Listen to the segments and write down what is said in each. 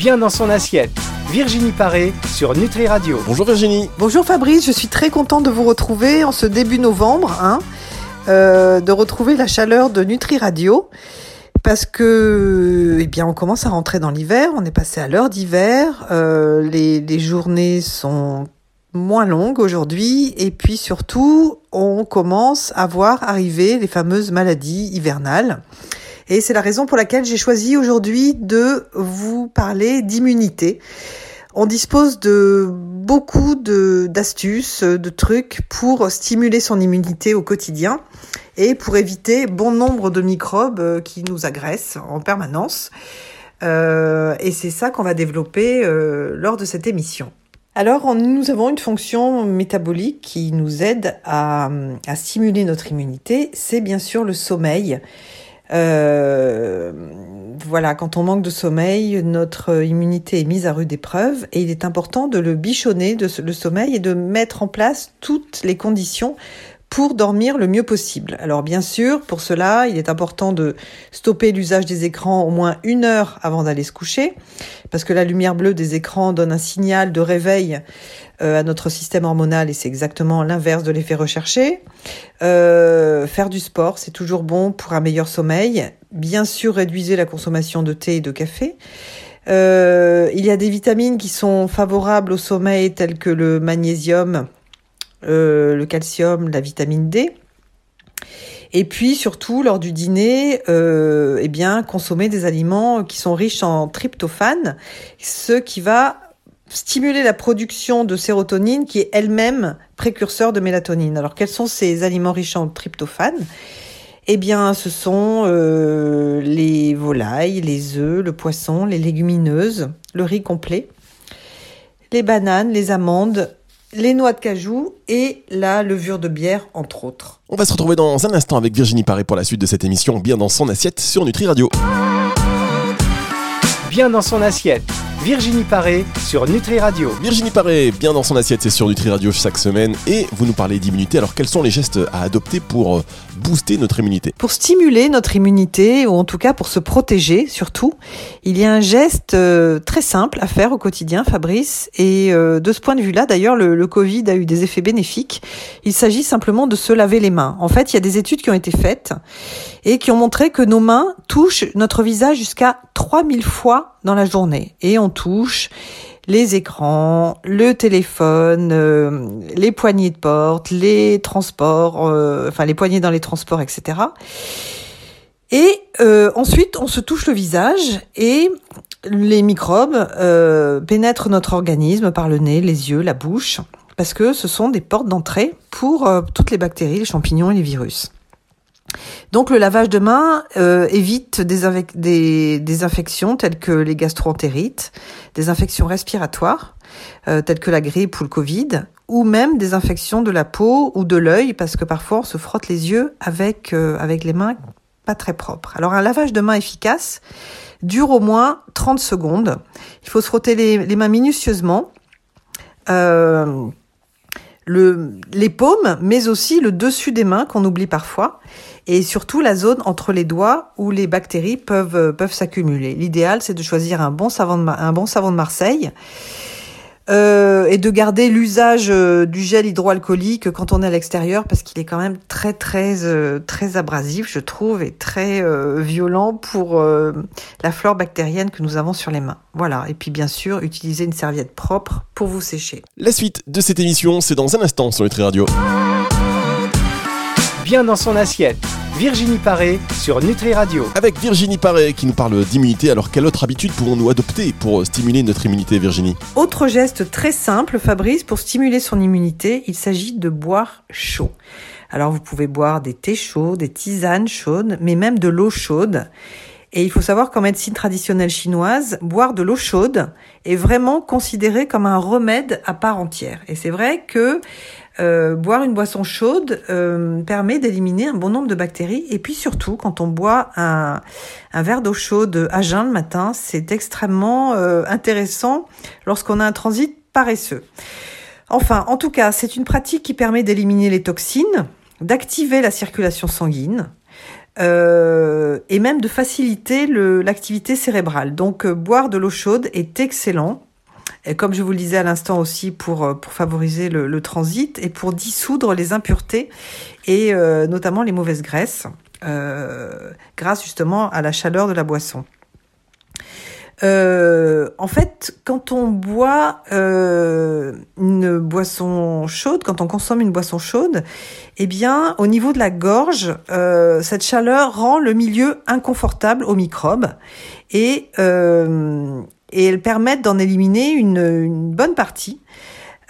Bien dans son assiette. Virginie Paré sur Nutri Radio. Bonjour Virginie. Bonjour Fabrice, je suis très contente de vous retrouver en ce début novembre, hein, euh, de retrouver la chaleur de Nutri Radio. Parce que, eh bien, on commence à rentrer dans l'hiver, on est passé à l'heure d'hiver, euh, les, les journées sont moins longues aujourd'hui, et puis surtout, on commence à voir arriver les fameuses maladies hivernales. Et c'est la raison pour laquelle j'ai choisi aujourd'hui de vous parler d'immunité. On dispose de beaucoup d'astuces, de trucs pour stimuler son immunité au quotidien et pour éviter bon nombre de microbes euh, qui nous agressent en permanence. Euh, et c'est ça qu'on va développer euh, lors de cette émission. Alors, nous avons une fonction métabolique qui nous aide à stimuler notre immunité, c'est bien sûr le sommeil. Euh, voilà, quand on manque de sommeil, notre immunité est mise à rude épreuve et il est important de le bichonner, de le sommeil et de mettre en place toutes les conditions pour dormir le mieux possible. Alors bien sûr, pour cela, il est important de stopper l'usage des écrans au moins une heure avant d'aller se coucher, parce que la lumière bleue des écrans donne un signal de réveil à notre système hormonal et c'est exactement l'inverse de l'effet recherché. Euh, faire du sport, c'est toujours bon pour un meilleur sommeil. Bien sûr, réduisez la consommation de thé et de café. Euh, il y a des vitamines qui sont favorables au sommeil, telles que le magnésium, euh, le calcium, la vitamine D. Et puis surtout lors du dîner, euh, eh bien consommer des aliments qui sont riches en tryptophane, ce qui va stimuler la production de sérotonine qui est elle-même précurseur de mélatonine. Alors quels sont ces aliments riches en tryptophane? Eh bien ce sont euh, les volailles, les œufs, le poisson, les légumineuses, le riz complet, les bananes, les amandes, les noix de cajou et la levure de bière, entre autres. On va se retrouver dans un instant avec Virginie Paré pour la suite de cette émission Bien dans son assiette sur Nutri Radio. Bien dans son assiette. Virginie Paré sur Nutri Radio. Virginie Paré, bien dans son assiette, c'est sur Nutri Radio chaque semaine et vous nous parlez d'immunité. Alors quels sont les gestes à adopter pour euh, booster notre immunité? Pour stimuler notre immunité ou en tout cas pour se protéger surtout, il y a un geste euh, très simple à faire au quotidien, Fabrice. Et euh, de ce point de vue-là, d'ailleurs, le, le Covid a eu des effets bénéfiques. Il s'agit simplement de se laver les mains. En fait, il y a des études qui ont été faites et qui ont montré que nos mains touchent notre visage jusqu'à 3000 fois dans la journée. Et on touche les écrans, le téléphone, euh, les poignées de porte, les transports, euh, enfin les poignées dans les transports, etc. Et euh, ensuite, on se touche le visage et les microbes pénètrent notre organisme par le nez, les yeux, la bouche, parce que ce sont des portes d'entrée pour toutes les bactéries, les champignons et les virus. Donc le lavage de mains euh, évite des, infections telles que les gastroentérites, des infections respiratoires euh, telles que la grippe ou le Covid, ou même des infections de la peau ou de l'œil parce que parfois on se frotte les yeux avec, euh, les mains pas très propres. Alors un lavage de mains efficace dure au moins 30 secondes. Il faut se frotter les, mains minutieusement. Le, les paumes, mais aussi le dessus des mains qu'on oublie parfois, et surtout la zone entre les doigts où les bactéries peuvent, euh, peuvent s'accumuler. L'idéal, c'est de choisir un bon savon de, un bon savon de Marseille euh, et de garder l'usage euh, du gel hydroalcoolique quand on est à l'extérieur parce qu'il est quand même très très euh, très abrasif, je trouve, et très violent pour la flore bactérienne que nous avons sur les mains. Voilà. Et puis bien sûr, utiliser une serviette propre pour vous sécher. La suite de cette émission, c'est dans un instant sur Nutri Radio. Bien dans son assiette. Virginie Paré sur Nutri Radio. Avec Virginie Paré qui nous parle d'immunité, alors quelle autre habitude pourrons-nous adopter pour stimuler notre immunité, Virginie? Autre geste très simple, Fabrice, pour stimuler son immunité, il s'agit de boire chaud. Alors vous pouvez boire des thés chauds, des tisanes chaudes, mais même de l'eau chaude. Et il faut savoir qu'en médecine traditionnelle chinoise, boire de l'eau chaude est vraiment considéré comme un remède à part entière. Et c'est vrai que euh, boire une boisson chaude euh, permet d'éliminer un bon nombre de bactéries. Et puis surtout, quand on boit un, verre d'eau chaude à jeun le matin, c'est extrêmement euh, intéressant lorsqu'on a un transit paresseux. Enfin, en tout cas, c'est une pratique qui permet d'éliminer les toxines, d'activer la circulation sanguine, et même de faciliter l'activité cérébrale. Donc boire de l'eau chaude est excellent. Comme je vous le disais à l'instant aussi pour, euh, pour favoriser le, le, transit et pour dissoudre les impuretés et euh, notamment les mauvaises graisses euh, grâce justement à la chaleur de la boisson. Euh, en fait, quand on boit euh, une boisson chaude, quand on consomme une boisson chaude, eh bien, au niveau de la gorge, euh, cette chaleur rend le milieu inconfortable aux microbes et, euh, et elles permettent d'en éliminer une, bonne partie.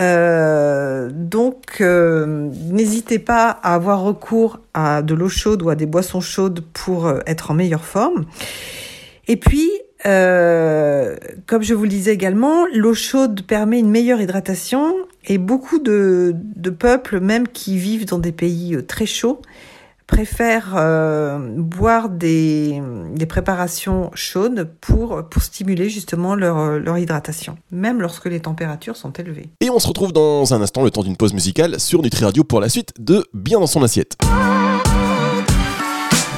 Euh, donc, n'hésitez pas à avoir recours à de l'eau chaude ou à des boissons chaudes pour être en meilleure forme. Et puis, euh, comme je vous le disais également, l'eau chaude permet une meilleure hydratation et beaucoup de, peuples, même qui vivent dans des pays euh, très chauds, préfèrent euh, boire des, des, préparations chaudes pour, pour stimuler justement leur, leur hydratation, même lorsque les températures sont élevées. Et on se retrouve dans un instant, le temps d'une pause musicale, sur Nutri Radio pour la suite de Bien dans son assiette.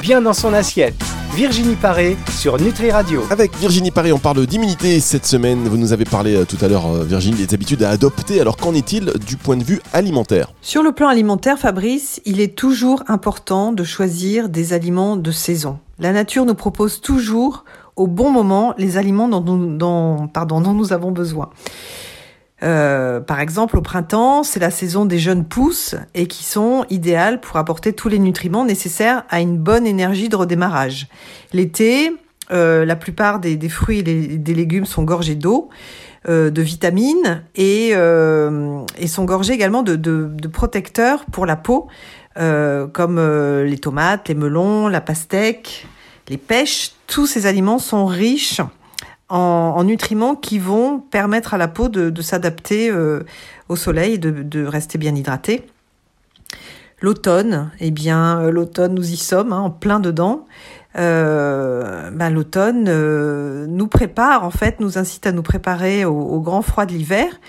Bien dans son assiette Virginie Paré sur Nutri Radio. Avec Virginie Paré, on parle d'immunité cette semaine. Vous nous avez parlé euh, tout à l'heure, euh, Virginie, des habitudes à adopter. Alors qu'en est-il du point de vue alimentaire? Sur le plan alimentaire, Fabrice, il est toujours important de choisir des aliments de saison. La nature nous propose toujours au bon moment les aliments dont nous, dont, pardon, dont nous avons besoin. Euh, par exemple, au printemps, c'est la saison des jeunes pousses et qui sont idéales pour apporter tous les nutriments nécessaires à une bonne énergie de redémarrage. L'été, euh, la plupart des, des fruits et des, légumes sont gorgés d'eau, euh, de vitamines et, euh, et, sont gorgés également de, de, de protecteurs pour la peau, euh, comme les tomates, les melons, la pastèque, les pêches. Tous ces aliments sont riches en, en, nutriments qui vont permettre à la peau de, s'adapter euh, au soleil, de, de, rester bien hydratée. L'automne, eh bien, euh, l'automne, nous y sommes, hein, en plein dedans. Euh, ben, l'automne nous prépare, en fait, nous incite à nous préparer au, grand froid de l'hiver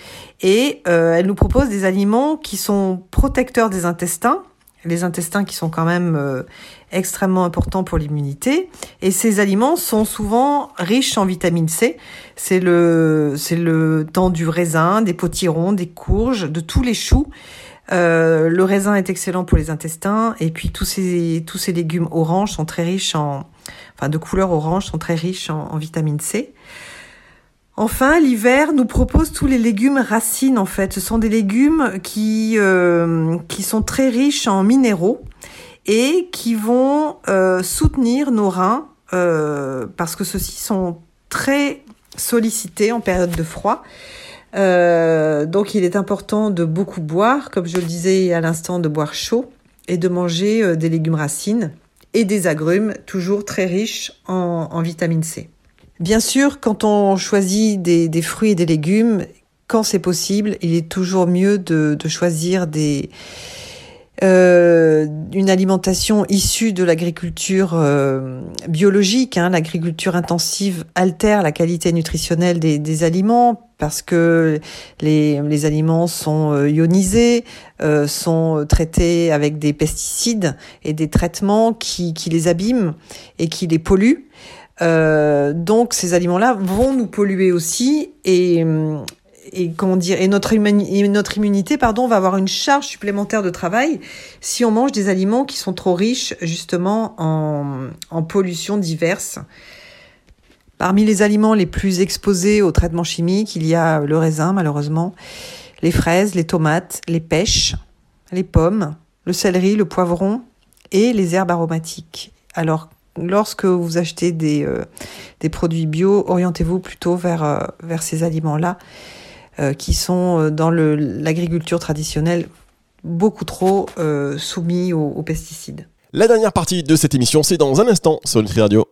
et elle nous propose des aliments qui sont protecteurs des intestins, les intestins qui sont quand même euh, extrêmement importants pour l'immunité. Et ces aliments sont souvent riches en vitamine C. C'est le, temps du raisin, des potirons, des courges, de tous les choux. Euh, le raisin est excellent pour les intestins. Et puis tous ces, légumes oranges sont très riches en, enfin de couleur orange sont très riches en vitamine C. Enfin, l'hiver nous propose tous les légumes racines en fait. Ce sont des légumes qui euh, qui sont très riches en minéraux et qui vont euh, soutenir nos reins euh, parce que ceux-ci sont très sollicités en période de froid. Donc, il est important de beaucoup boire, comme je le disais à l'instant, de boire chaud et de manger des légumes racines et des agrumes toujours très riches en vitamine C. Bien sûr, quand on choisit des, fruits et des légumes, quand c'est possible, il est toujours mieux de, choisir euh, une alimentation issue de l'agriculture euh, biologique. Hein. L'agriculture intensive altère la qualité nutritionnelle des, aliments parce que les, aliments sont euh, ionisés, sont traités avec des pesticides et des traitements qui les abîment et qui les polluent. Euh, donc ces aliments-là vont nous polluer aussi et, comment dire et notre, immunité pardon va avoir une charge supplémentaire de travail si on mange des aliments qui sont trop riches justement en, en pollution diverses. Parmi les aliments les plus exposés aux traitements chimiques, il y a le raisin malheureusement, les fraises, les tomates, les pêches, les pommes, le céleri, le poivron et les herbes aromatiques. Alors lorsque vous achetez des, euh, des produits bio, orientez-vous plutôt vers, euh, vers ces aliments-là euh, qui sont dans l'agriculture traditionnelle beaucoup trop euh, soumis aux, aux, pesticides. La dernière partie de cette émission, c'est dans un instant sur Nutri Radio.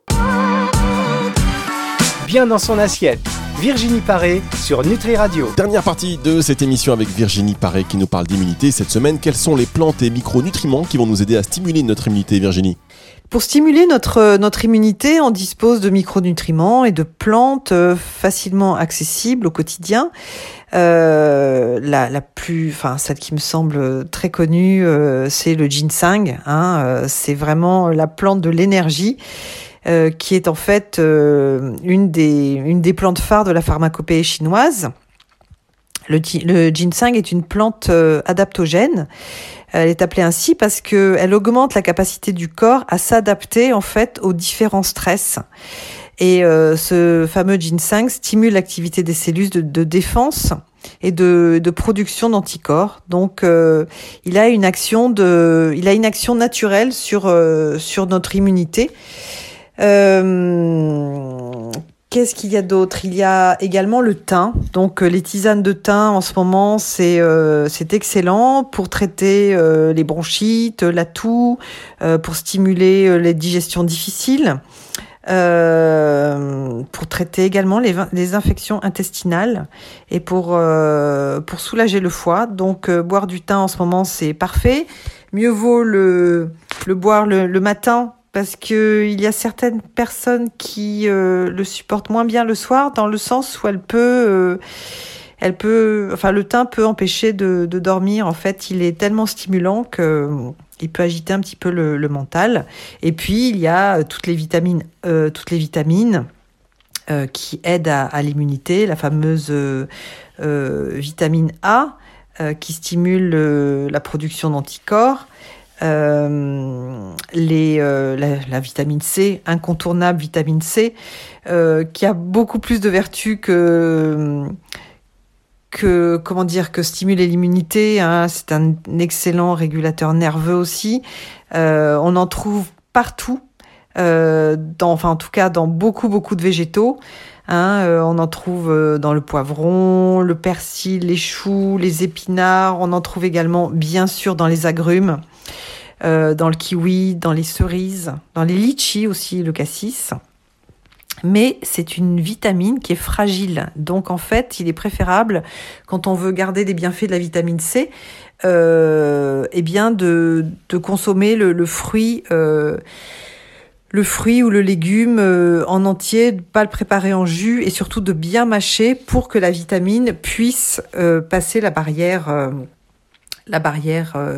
Bien dans son assiette. Virginie Paré sur Nutri Radio. Dernière partie de cette émission avec Virginie Paré qui nous parle d'immunité. Cette semaine, quelles sont les plantes et micronutriments qui vont nous aider à stimuler notre immunité, Virginie? Pour stimuler notre, notre immunité, on dispose de micronutriments et de plantes euh, facilement accessibles au quotidien. Euh, la, la plus, enfin celle qui me semble très connue, euh, c'est le ginseng. Hein, euh, c'est vraiment la plante de l'énergie. qui est en fait une, des, une des plantes phares de la pharmacopée chinoise. Le, le ginseng est une plante adaptogène elle est appelée ainsi parce qu'elle augmente la capacité du corps à s'adapter en fait aux différents stress. Et euh, ce fameux ginseng stimule l'activité des cellules de, défense et de, production d'anticorps. Donc, euh, il a une action de, il a une action naturelle sur euh, sur notre immunité. Qu'est-ce qu'il y a d'autre? Il y a également le thym. Donc euh, les tisanes de thym en ce moment, c'est euh, excellent pour traiter euh, les bronchites, la toux, pour stimuler les digestions difficiles, pour traiter également les, les infections intestinales et pour pour soulager le foie. Donc boire du thym en ce moment, c'est parfait. Mieux vaut le le boire le matin parce que il y a certaines personnes qui euh, le supportent moins bien le soir, dans le sens où elle peut, euh, elle peut, enfin le thym peut empêcher de, dormir. En fait, il est tellement stimulant que il peut agiter un petit peu le, mental. Et puis il y a toutes les vitamines, euh, toutes les vitamines qui aident à l'immunité, la fameuse vitamine A qui stimule la production d'anticorps. Euh, euh, la, vitamine C, incontournable vitamine C, euh, qui a beaucoup plus de vertus que comment dire que stimuler l'immunité. Hein, c'est un excellent régulateur nerveux aussi. on en trouve partout, enfin en tout cas dans beaucoup beaucoup de végétaux. Hein, on en trouve dans le poivron, le persil, les choux, les épinards. On en trouve également, bien sûr, dans les agrumes. Euh, dans le kiwi, dans les cerises, dans les litchis aussi, le cassis. Mais c'est une vitamine qui est fragile. Donc en fait, il est préférable, quand on veut garder des bienfaits de la vitamine C, euh, eh bien de, consommer le, le fruit. Euh, le fruit ou le légume en entier, de pas le préparer en jus et surtout de bien mâcher pour que la vitamine puisse passer la barrière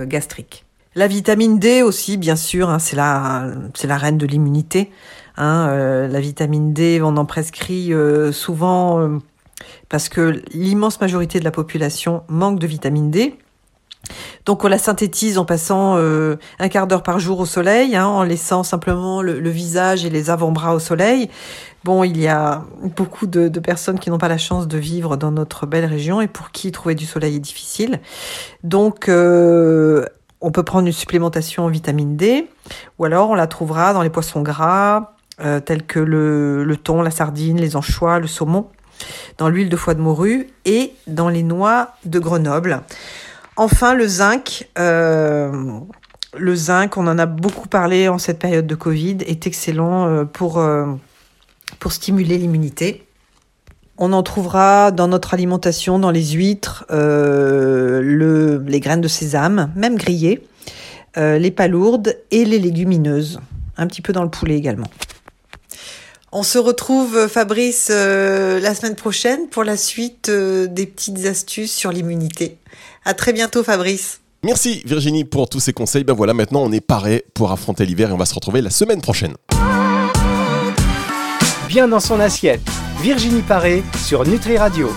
gastrique. La vitamine D aussi, bien sûr, hein, c'est la reine de l'immunité. Hein, euh, la vitamine D, on en prescrit euh, souvent euh, parce que l'immense majorité de la population manque de vitamine D. Donc on la synthétise en passant un quart d'heure par jour au soleil, hein, en laissant simplement le, visage et les avant-bras au soleil. Bon, il y a beaucoup de, de personnes qui n'ont pas la chance de vivre dans notre belle région et pour qui trouver du soleil est difficile. Donc on peut prendre une supplémentation en vitamine D, ou alors on la trouvera dans les poissons gras, euh, tels que le, thon, la sardine, les anchois, le saumon, dans l'huile de foie de morue et dans les noix de Grenoble. Enfin, le zinc. Euh, le zinc, on en a beaucoup parlé en cette période de Covid, est excellent euh, pour, pour stimuler l'immunité. On en trouvera dans notre alimentation, dans les huîtres, euh, le, les graines de sésame, même grillées, euh, les palourdes et les légumineuses, un petit peu dans le poulet également. On se retrouve, Fabrice, euh, la semaine prochaine pour la suite des petites astuces sur l'immunité. À très bientôt, Fabrice. Merci Virginie pour tous ces conseils. Ben voilà, maintenant on est paré pour affronter l'hiver et on va se retrouver la semaine prochaine. Bien dans son assiette Virginie Paré sur Nutri Radio.